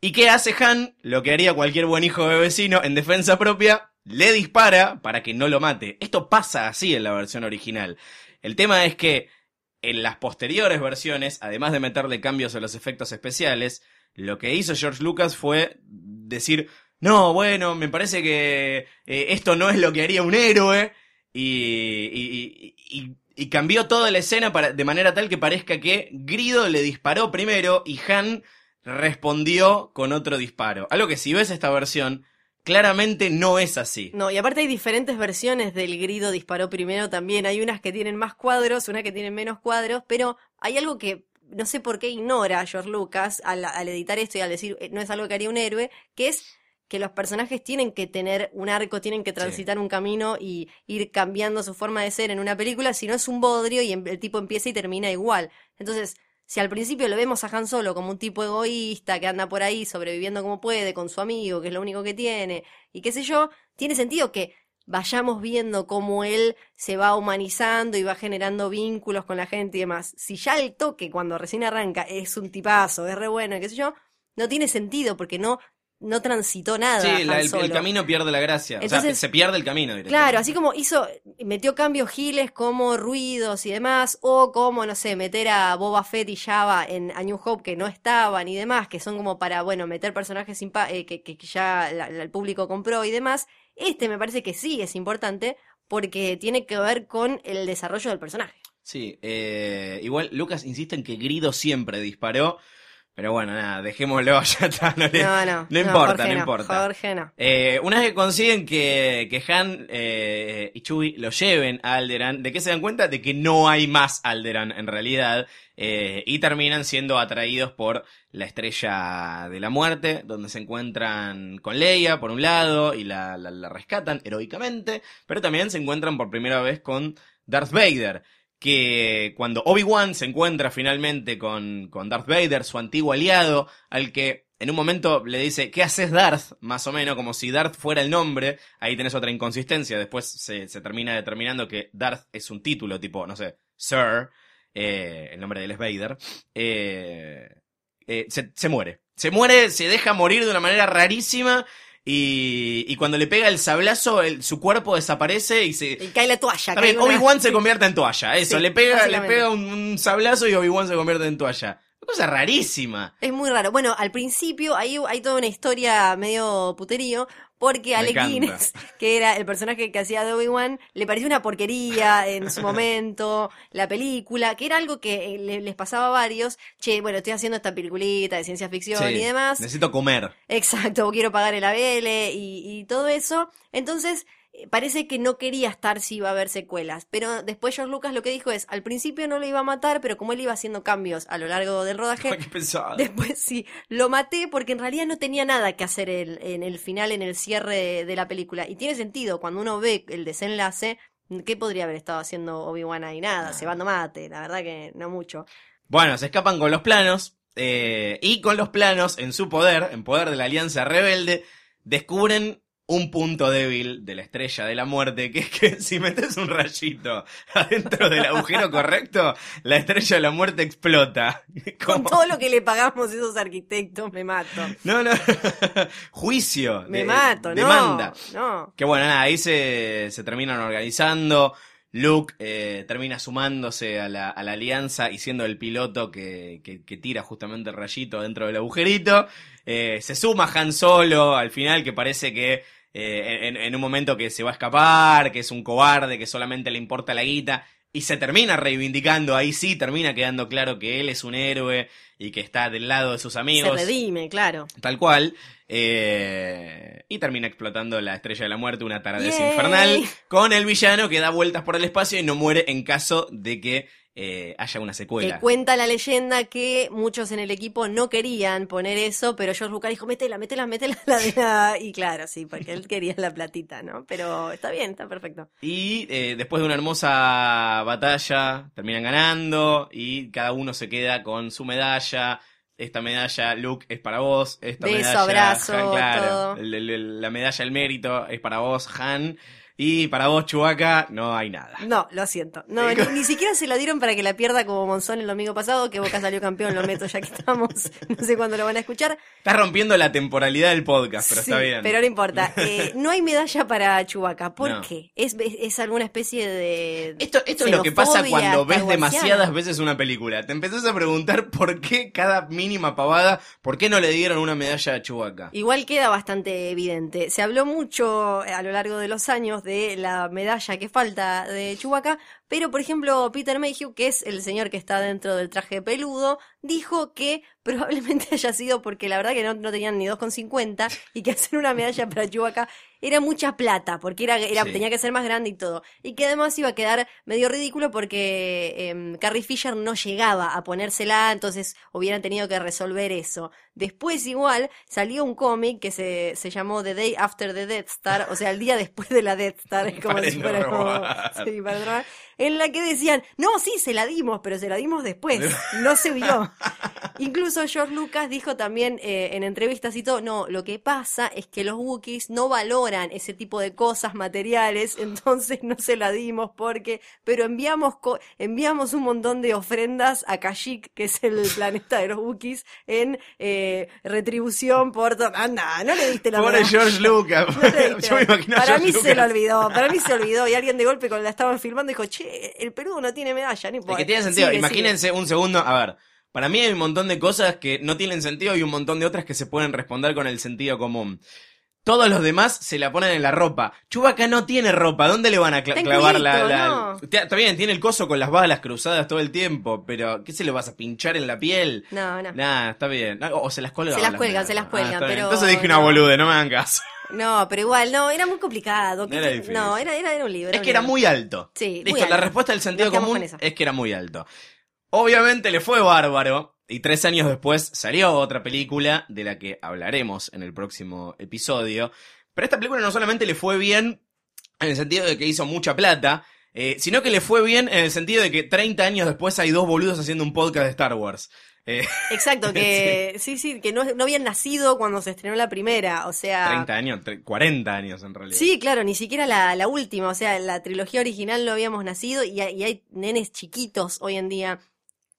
¿Y qué hace Han? Lo que haría cualquier buen hijo de vecino en defensa propia, le dispara para que no lo mate. Esto pasa así en la versión original. El tema es que en las posteriores versiones, además de meterle cambios a los efectos especiales, lo que hizo George Lucas fue decir, no, bueno, me parece que eh, esto no es lo que haría un héroe, y, y- cambió toda la escena para, de manera tal que parezca que Grido le disparó primero y Han respondió con otro disparo. Algo que si ves esta versión, claramente no es así. No, y aparte hay diferentes versiones del grido disparó primero también. Hay unas que tienen más cuadros, unas que tienen menos cuadros, pero hay algo que no sé por qué ignora George Lucas al, al editar esto y al decir eh, no es algo que haría un héroe, que es que los personajes tienen que tener un arco, tienen que transitar un camino y ir cambiando su forma de ser en una película, si no es un bodrio y em- el tipo empieza y termina igual. Entonces, si al principio lo vemos a Han Solo como un tipo egoísta que anda por ahí sobreviviendo como puede con su amigo, que es lo único que tiene, y qué sé yo, tiene sentido que vayamos viendo cómo él se va humanizando y va generando vínculos con la gente y demás. Si ya el toque cuando recién arranca es un tipazo, es re bueno qué sé yo, no tiene sentido porque no, no transitó nada. Sí, la- el, camino pierde la gracia. o sea, Entonces- se pierde el camino directamente. Claro, así como hizo, metió cambios giles como ruidos y demás, o como, no sé, meter a Boba Fett y Java en A New Hope que no estaban y demás, que son como para, bueno, meter personajes eh, que, que- que ya la- la- el público compró y demás. Este me parece que sí es importante porque tiene que ver con el desarrollo del personaje. Sí, eh, igual Lucas insiste en que Grido siempre disparó, pero bueno, nada, dejémoslo, ya está, no, le- No, no. no importa, Jorge no importa. Jorge no. Eh, una vez que consiguen que, que Han eh, y Chewie lo lleven a Alderan, ¿de qué se dan cuenta? De que no hay más Alderan en realidad, eh, y terminan siendo atraídos por la estrella de la muerte, donde se encuentran con Leia por un lado y la, rescatan heroicamente, pero también se encuentran por primera vez con Darth Vader. Que cuando Obi-Wan se encuentra finalmente con, con Darth Vader, su antiguo aliado, al que en un momento le dice, ¿qué haces Darth? Más o menos, como si Darth fuera el nombre. Ahí tenés otra inconsistencia. Después se, se termina determinando que Darth es un título, tipo, no sé, Sir, eh, el nombre de él es Vader. Eh, eh, se, se muere. Se muere, se deja morir de una manera rarísima. Y, y cuando le pega el sablazo, el- su cuerpo desaparece y se, Y cae la toalla. Una- Obi-Wan se convierte en toalla. Eso, Sí, le pega, le pega un, un sablazo y Obi-Wan se convierte en toalla. Una cosa rarísima. Es muy raro. Bueno, al principio ahí hay toda una historia medio puterío, porque Alec. Guinness, que era el personaje que hacía de Obi-Wan, le pareció una porquería en su momento, la película, que era algo que eh, le- les pasaba a varios. Che, bueno, estoy haciendo esta peliculita de ciencia ficción Sí, y demás. Necesito comer. Exacto, quiero pagar el ABL y, y todo eso. Entonces, parece que no quería estar si iba a haber secuelas. Pero después George Lucas lo que dijo es, al principio no lo iba a matar, pero como él iba haciendo cambios a lo largo del rodaje. Después sí, lo maté porque en realidad no tenía nada que hacer el- en el final, en el cierre de, de la película. Y tiene sentido, cuando uno ve el desenlace, ¿qué podría haber estado haciendo Obi-Wan ahí? Nada, cebando mate, la verdad que no mucho. Bueno, se escapan con los planos. eh, y con los planos en su poder, en poder de la Alianza Rebelde, descubren un punto débil de la estrella de la muerte, que es que si metes un rayito adentro del agujero correcto, la estrella de la muerte explota. Con todo lo que le pagamos a esos arquitectos, me mato. No, no. Juicio. Me de- mato, no. Demanda. No. Que bueno, nada, ahí se, se terminan organizando. Luke eh, termina sumándose a la, a la alianza y siendo el piloto que, que- que tira justamente el rayito dentro del agujerito. Eh, se suma Han Solo al final, que parece que eh, en, en un momento que se va a escapar, que es un cobarde, que solamente le importa la guita. Y se termina reivindicando, ahí sí termina quedando claro que él es un héroe y que está del lado de sus Se amigos. redime, claro. Tal cual. eh, y termina explotando la estrella de la muerte, una taradez Yay. infernal, con el villano que da vueltas por el espacio y no muere en caso de que eh, haya una Que secuela. cuenta la leyenda que muchos en el equipo no querían poner eso, pero George Lucas dijo, métela, métela, métela. La de la... Y claro, sí, porque él quería la platita, ¿no? Pero está bien, está perfecto. Y eh, después de una hermosa batalla, terminan ganando y cada uno se queda con su medalla. Esta medalla, Luke, es para vos. Esta Beso, medalla, abrazo, Han, claro. todo. La medalla del mérito es para vos, Han. Y para vos, Chewbacca, no hay nada. No, lo siento. No, ni, ni siquiera se la dieron para que la pierda como Monzón el domingo pasado, que Boca salió campeón, lo meto ya que estamos. No sé cuándo lo van a escuchar. Está rompiendo la temporalidad del podcast, pero Sí, está bien. Pero no importa. Eh, no hay medalla para Chubaca. ¿Por No. qué? ¿Es, es alguna especie de. Esto, esto es lo que pasa cuando ves demasiadas veces una película. Te empezás a preguntar por qué cada mínima pavada, por qué no le dieron una medalla a Chewbacca. Igual queda bastante evidente. Se habló mucho a lo largo de los años de la medalla que falta de Chewbacca, pero por ejemplo Peter Mayhew, que es el señor que está dentro del traje peludo, dijo que probablemente haya sido porque la verdad que no, no tenían ni 2,50 y que hacer una medalla para Chewbacca era mucha plata, porque era, era Sí. tenía que ser más grande y todo. Y que además iba a quedar medio ridículo porque em, Carrie Fisher no llegaba a ponérsela, entonces hubieran tenido que resolver eso. Después igual salió un cómic que se, se llamó The Day After the Death Star, o sea, el día después de la Death Star, es como Para si fuera como- sí, para en la que decían, no, sí, se la dimos, pero se la dimos después, no se vio. Incluso George Lucas dijo también eh, en entrevistas y todo, no, lo que pasa es que los Wookiees no valoran ese tipo de cosas materiales, entonces no se la dimos porque, pero enviamos co- enviamos un montón de ofrendas a Kashyyyk, que es el planeta de los Wookiees, en eh, retribución por. Anda, no le diste la Pobre. George Lucas. No Yo me imagino para George mí se lo olvidó, para mí se olvidó y alguien de golpe cuando la estaban filmando dijo, che, el Perú no tiene medalla, ni Es que tiene sentido. Imagínense un segundo. A ver, para mí hay un montón de cosas que no tienen sentido y un montón de otras que se pueden responder con el sentido común. Todos los demás se la ponen en la ropa. Chubaca no tiene ropa. ¿Dónde le van a cla- Está en clavar la, la- no. Está bien, tiene el coso con las balas cruzadas todo el tiempo, pero ¿qué se le vas a pinchar en la piel? No, no. Nah, está bien. O se las cuelgan. Se las cuelgan, se las cuelgan, está bien. pero Entonces dije una bolude, no me hagan caso. No, pero igual, no, era muy complicado. ¿Qué Era difícil. No, era, era, era un libro. Es un que era muy alto. Sí, Listo, muy la respuesta del sentido común con es que era muy alto. Obviamente le fue bárbaro. Y tres años después salió otra película de la que hablaremos en el próximo episodio. Pero esta película no solamente le fue bien en el sentido de que hizo mucha plata, eh, sino que le fue bien en el sentido de que 30 años después hay dos boludos haciendo un podcast de Star Wars. Eh, Exacto, que sí, sí, que no, no habían nacido cuando se estrenó la primera, o sea... 30 años, tre- 40 años en realidad. Sí, claro, ni siquiera la, la última, o sea, la trilogía original no habíamos nacido y hay, y hay nenes chiquitos hoy en día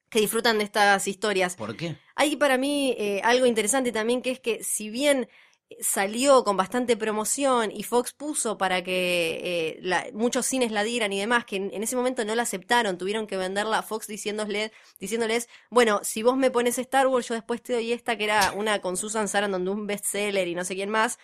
que disfrutan de estas historias. ¿Por qué? Hay para mí eh, algo interesante también que es que si bien salió con bastante promoción y Fox puso para que eh, la- muchos cines la dieran y demás, que en, ese momento no la aceptaron, tuvieron que venderla a Fox diciéndole, diciéndoles, bueno, si vos me pones Star Wars, yo después te doy esta que era una con Susan Sarandon de un bestseller y no sé quién más.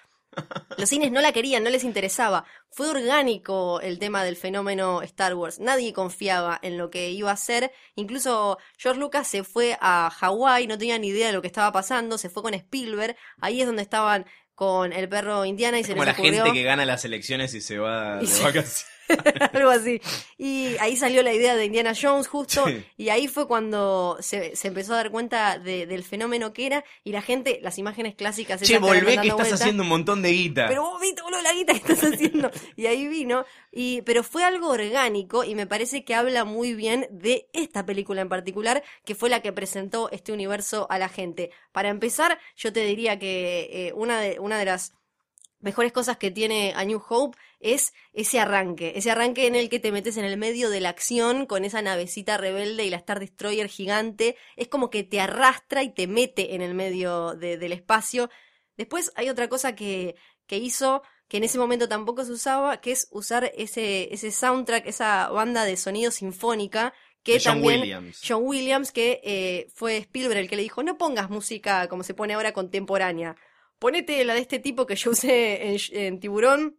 Los cines no la querían, no les interesaba. Fue orgánico el tema del fenómeno Star Wars. Nadie confiaba en lo que iba a ser. Incluso George Lucas se fue a Hawái, no tenía ni idea de lo que estaba pasando. Se fue con Spielberg. Ahí es donde estaban con el perro Indiana y Es se como les la gente que gana las elecciones y se va de vacaciones. algo así. Y ahí salió la idea de Indiana Jones justo. Sí. Y ahí fue cuando se, se empezó a dar cuenta de- del fenómeno que era. Y la gente, las imágenes clásicas. Che, volvé que estás vuelta, haciendo un montón de guita. Pero vos viste, boludo, la guita que estás haciendo. Y ahí vino. Y, pero fue algo orgánico y me parece que habla muy bien de esta película en particular, que fue la que presentó este universo a la gente. Para empezar, yo te diría que eh, una, de, una de las mejores cosas que tiene A New Hope es ese arranque, ese arranque en el que te metes en el medio de la acción con esa navecita rebelde y la Star Destroyer gigante, es como que te arrastra y te mete en el medio de- del espacio. Después hay otra cosa que, que hizo que en ese momento tampoco se usaba, que es usar ese, ese soundtrack, esa banda de sonido sinfónica que De John también Williams. John Williams, que eh, fue Spielberg el que le dijo, no pongas música como se pone ahora contemporánea, ponete la de este tipo que yo usé en, en Tiburón,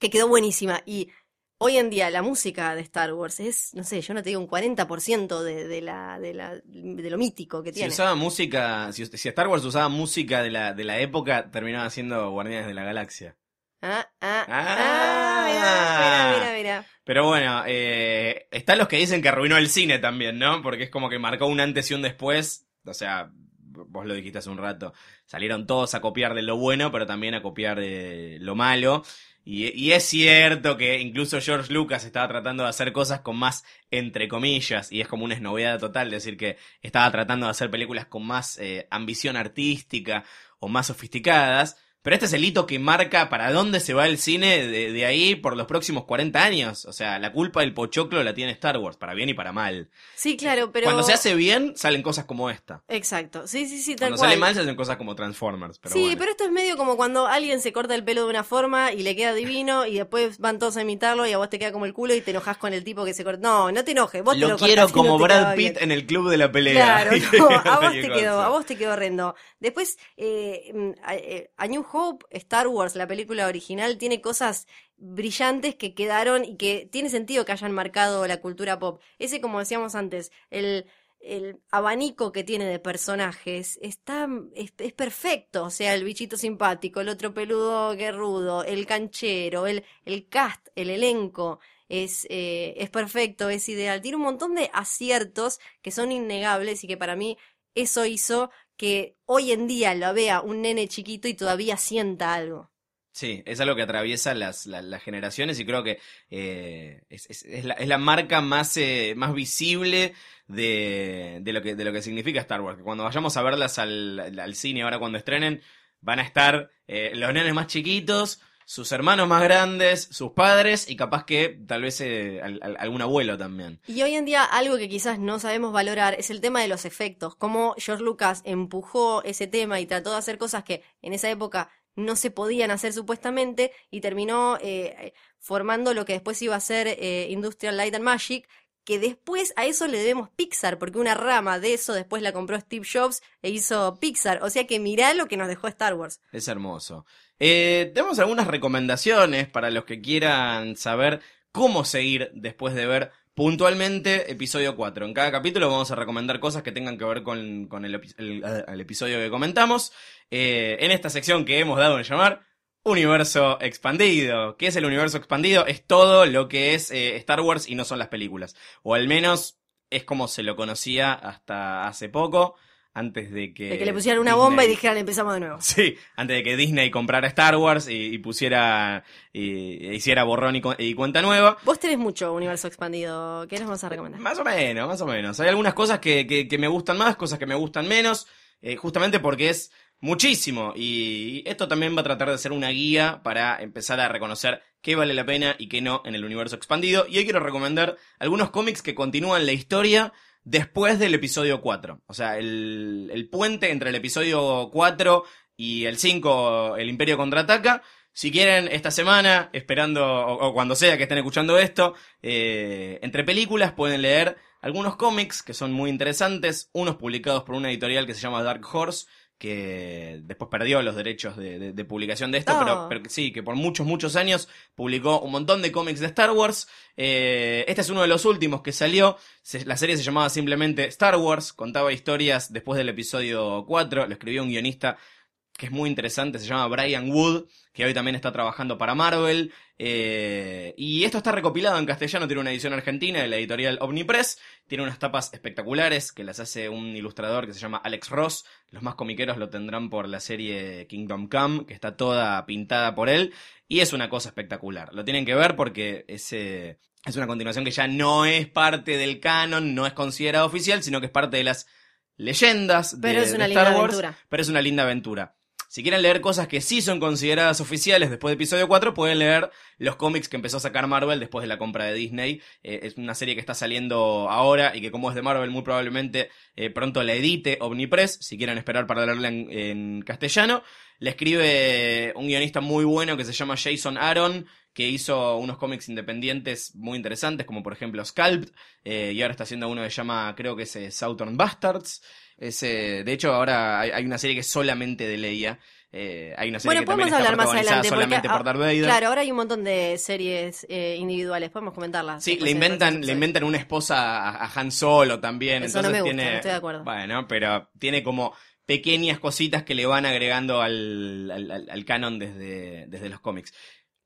que quedó buenísima. Y hoy en día la música de Star Wars es, no sé, yo no te digo un 40% de, de, la, de, la, de lo mítico que Si tiene. usaba música, si, si Star Wars usaba música de la, de la época, terminaba siendo Guardianes de la Galaxia. Ah, ah, Ah. ah, mira, mira, mira, mira. Pero bueno, eh, están los que dicen que arruinó el cine también, ¿no? Porque es como que marcó un antes y un después. O sea, vos lo dijiste hace un rato. Salieron todos a copiar de lo bueno, pero también a copiar de lo malo. Y, y es cierto que incluso George Lucas estaba tratando de hacer cosas con más entre comillas, y es como una esnovedad total decir que estaba tratando de hacer películas con más eh, ambición artística o más sofisticadas. Pero este es el hito que marca para dónde se va el cine de, de ahí por los próximos 40 años. O sea, la culpa del pochoclo la tiene Star Wars, para bien y para mal. Sí, claro, pero... Cuando se hace bien, salen cosas como esta. Exacto, sí, sí, sí, tal Cuando cual. sale mal, se hacen cosas como Transformers. Pero sí, bueno. pero esto es medio como cuando alguien se corta el pelo de una forma y le queda divino y después van todos a imitarlo y a vos te queda como el culo y te enojas con el tipo que se corta. No, no te enojes, vos te Lo lo quiero no como Brad Pitt bien. en el club de la pelea. Claro, no, a vos te quedó, a vos te quedó horrendo. Después, eh, mm, eh, a New Hope, Star Wars, la película original, tiene cosas brillantes que quedaron y que tiene sentido que hayan marcado la cultura pop. Ese, como decíamos antes, el, el abanico que tiene de personajes está, es, es perfecto. O sea, el bichito simpático, el otro peludo guerrudo, el canchero, el, el cast, el elenco. Es, eh, es perfecto, es ideal. Tiene un montón de aciertos que son innegables y que para mí eso hizo que hoy en día lo vea un nene chiquito y todavía sienta algo. Sí, es algo que atraviesa las, la- las generaciones y creo que eh, es, la, es la marca más, eh, más visible de, de, lo que, de lo que significa Star Wars. Cuando vayamos a verlas al, al cine ahora cuando estrenen, van a estar eh, los nenes más chiquitos, sus hermanos más grandes, sus padres y capaz que tal vez eh, al- al- algún abuelo también. Y hoy en día algo que quizás no sabemos valorar es el tema de los efectos, cómo George Lucas empujó ese tema y trató de hacer cosas que en esa época no se podían hacer supuestamente y terminó eh, formando lo que después iba a ser eh, Industrial Light and Magic, que después a eso le debemos Pixar, porque una rama de eso después la compró Steve Jobs e hizo Pixar, o sea que mirá lo que nos dejó Star Wars. Es hermoso. Eh, tenemos algunas recomendaciones para los que quieran saber cómo seguir después de ver puntualmente episodio 4. En cada capítulo vamos a recomendar cosas que tengan que ver con, con el, epi- el- el episodio que comentamos. Eh, en esta sección que hemos dado en llamar Universo Expandido. ¿Qué es el universo expandido? Es todo lo que es eh, Star Wars y no son las películas. O al menos es como se lo conocía hasta hace poco. Antes de que. De que le pusieran una bomba y dijeran empezamos de nuevo. Sí, antes de que Disney comprara Star Wars y, y pusiera, y, e hiciera borrón y, cu- y cuenta nueva. Vos tenés mucho universo expandido, ¿qué nos vas a recomendar? Más o menos, más o menos. Hay algunas cosas que, que, que me gustan más, cosas que me gustan menos, eh, justamente porque es muchísimo. Y esto también va a tratar de ser una guía para empezar a reconocer qué vale la pena y qué no en el universo expandido. Y hoy quiero recomendar algunos cómics que continúan la historia después del episodio 4. O sea, el, puente entre el episodio 4 y el 5, el Imperio contraataca. Si quieren, esta semana, esperando, o, o cuando sea que estén escuchando esto, eh, entre películas pueden leer algunos cómics que son muy interesantes, unos publicados por una editorial que se llama Dark Horse, que después perdió los derechos de, de- de publicación de esto, Oh. pero, sí, que por muchos, muchos años publicó un montón de cómics de Star Wars. Eh, este es uno de los últimos que salió. Se- la serie se llamaba simplemente Star Wars, contaba historias después del episodio 4, lo escribió un guionista que es muy interesante, se llama Brian Wood, que hoy también está trabajando para Marvel. eh, y esto está recopilado en castellano, tiene una edición argentina de la editorial Omnipress, tiene unas tapas espectaculares que las hace un ilustrador que se llama Alex Ross. Los más comiqueros lo tendrán por la serie Kingdom Come, que está toda pintada por él, y es una cosa espectacular. Lo tienen que ver porque es, eh, es una continuación que ya no es parte del canon, no es considerada oficial, sino que es parte de las leyendas Pero de, es una de linda Star Wars, aventura. pero es una linda aventura. Si quieren leer cosas que sí son consideradas oficiales después de episodio 4, pueden leer los cómics que empezó a sacar Marvel después de la compra de Disney. Eh, es una serie que está saliendo ahora y que como es de Marvel muy probablemente eh, pronto la edite Omnipress, si quieren esperar para leerla en, castellano. Le escribe un guionista muy bueno que se llama Jason Aaron, que hizo unos cómics independientes muy interesantes, como por ejemplo Scalped, eh, y ahora está haciendo uno que se llama, creo que es Southern Bastards. Es, eh, de hecho, ahora hay, hay una serie que es solamente de Leia. Eh, hay una serie Bueno, que podemos también está hablar más adelante. solamente porque, por Darth Vader. Claro, ahora hay un montón de series eh, individuales, podemos comentarlas. Sí, le en inventan, le inventan una esposa a, a Han Solo también. Eso no entonces me gusta, tiene, no estoy de acuerdo. Bueno, pero tiene como pequeñas cositas que le van agregando al, al, al- al canon desde, desde los cómics.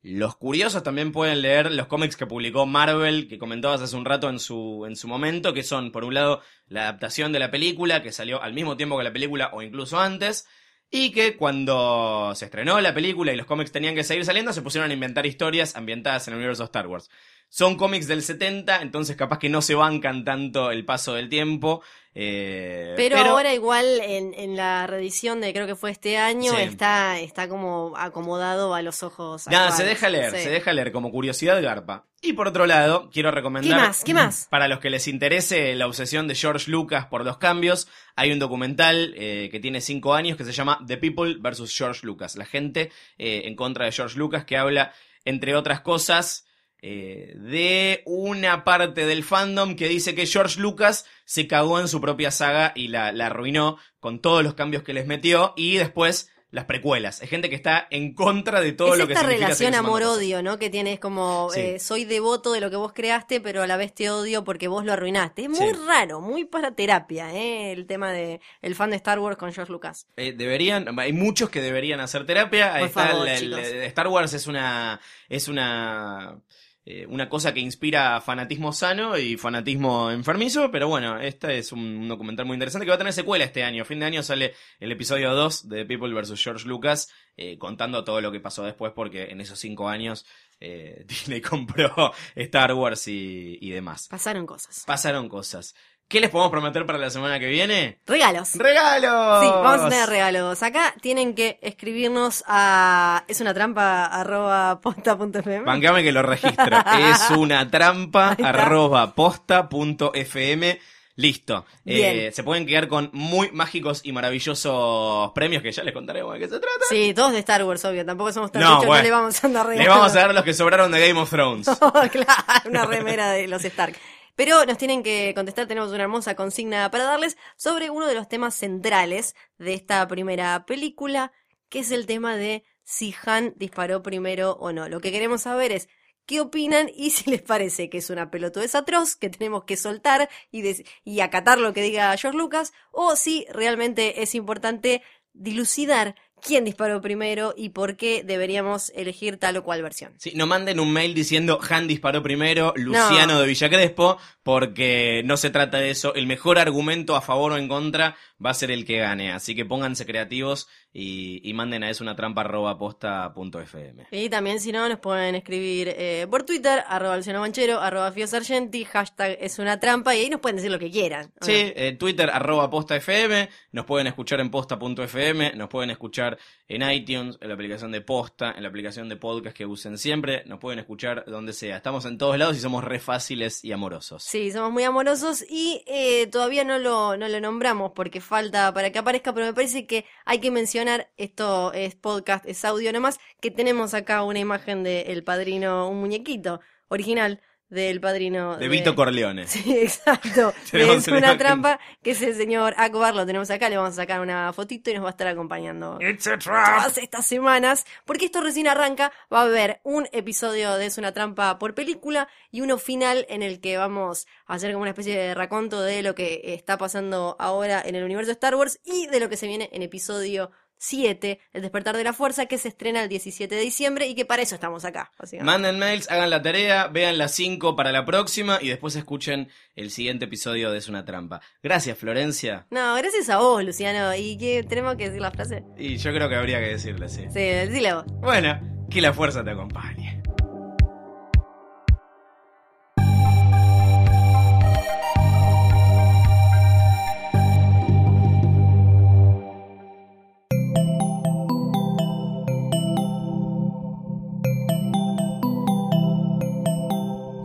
Los curiosos también pueden leer los cómics que publicó Marvel, que comentabas hace un rato en su, en su momento, que son, por un lado, la adaptación de la película, que salió al mismo tiempo que la película o incluso antes, y que cuando se estrenó la película y los cómics tenían que seguir saliendo, se pusieron a inventar historias ambientadas en el universo de Star Wars. Son cómics del 70, entonces capaz que no se bancan tanto el paso del tiempo. Eh, Pero, ahora igual en, en la reedición de creo que fue este año Sí. está, está como acomodado a los ojos. Nada, actuales. se deja leer, Sí. se deja leer como curiosidad garpa. Y por otro lado, quiero recomendar... ¿Qué más? ¿Qué más? Para los que les interese la obsesión de George Lucas por los cambios, hay un documental eh, que tiene cinco años que se llama The People vs. George Lucas. La gente eh, en contra de George Lucas que habla, entre otras cosas, eh, de una parte del fandom que dice que George Lucas se cagó en su propia saga y la, la arruinó con todos los cambios que les metió y después las precuelas. Es gente que está en contra de todo es lo que esta relación amor-odio, ¿no? Que tienes como, Sí. eh, soy devoto de lo que vos creaste, pero a la vez te odio porque vos lo arruinaste. Es muy Sí. raro, muy para terapia, ¿eh? El tema de el fan de Star Wars con George Lucas. Eh, deberían, hay muchos que deberían hacer terapia. Ahí Por está favor, el Star Wars es una, es una, eh, una cosa que inspira fanatismo sano y fanatismo enfermizo, pero bueno, este es un, documental muy interesante que va a tener secuela este año. Fin de año sale el episodio 2 de People vs. George Lucas, eh, contando todo lo que pasó después, porque en esos cinco años eh, Disney compró Star Wars y, y demás. Pasaron cosas. Pasaron cosas. ¿Qué les podemos prometer para la semana que viene? Regalos. ¡Regalos! Sí, vamos a tener regalos. Acá tienen que escribirnos a es una trampa arroba posta.fm. Bancame que lo registro. es una trampa arroba posta punto fm. Listo. Eh, Bien. se pueden quedar con muy mágicos y maravillosos premios que ya les contaremos de qué se trata. Sí, todos de Star Wars, obvio. Tampoco somos tan No, bueno. le vamos a andar regalando. vamos a dar los que sobraron de Game of Thrones. claro, una remera de los Stark. Pero nos tienen que contestar, tenemos una hermosa consigna para darles sobre uno de los temas centrales de esta primera película, que es el tema de si Han disparó primero o no. Lo que queremos saber es qué opinan y si les parece que es una pelotudez atroz que tenemos que soltar y, y acatar lo que diga George Lucas, o si realmente es importante dilucidar quién disparó primero y por qué deberíamos elegir tal o cual versión. Sí, no manden un mail diciendo Han disparó primero, Luciano de Villa Crespo, porque no se trata de eso. El mejor argumento a favor o en contra va a ser el que gane. Así que pónganse creativos y, y manden a eso una trampa arroba posta punto fm. Y también, si no, nos pueden escribir eh, por Twitter, arroba Luciano Manchero, arroba Fio Sargenti, hashtag es una trampa, y ahí nos pueden decir lo que quieran. ¿o Sí, eh, Twitter arroba posta FM, nos pueden escuchar en posta.fm, nos pueden escuchar en iTunes, en la aplicación de posta, en la aplicación de podcast que usen siempre, nos pueden escuchar donde sea. Estamos en todos lados y somos re fáciles y amorosos. Sí, somos muy amorosos y eh, todavía no lo, no lo nombramos porque falta para que aparezca, pero me parece que hay que mencionar, esto es podcast, es audio nomás, que tenemos acá una imagen de El Padrino, un muñequito original del Padrino. De Vito Corleone. Sí, exacto. Es una trampa que es el señor Akbar, lo tenemos acá, le vamos a sacar una fotito y nos va a estar acompañando It's a trap. todas estas semanas, porque esto recién arranca, va a haber un episodio de Es una trampa por película y uno final en el que vamos a hacer como una especie de raconto de lo que está pasando ahora en el universo de Star Wars y de lo que se viene en episodio 7, El despertar de la fuerza, que se estrena el 17 de diciembre y que para eso estamos acá. Manden mails, hagan la tarea, vean las 5 para la próxima y después escuchen el siguiente episodio de Es una trampa. Gracias, Florencia. No, gracias a vos, Luciano. ¿Y qué tenemos que decir la frase? Y yo creo que habría que decirle, sí. Sí, decile vos. Bueno, que la fuerza te acompañe.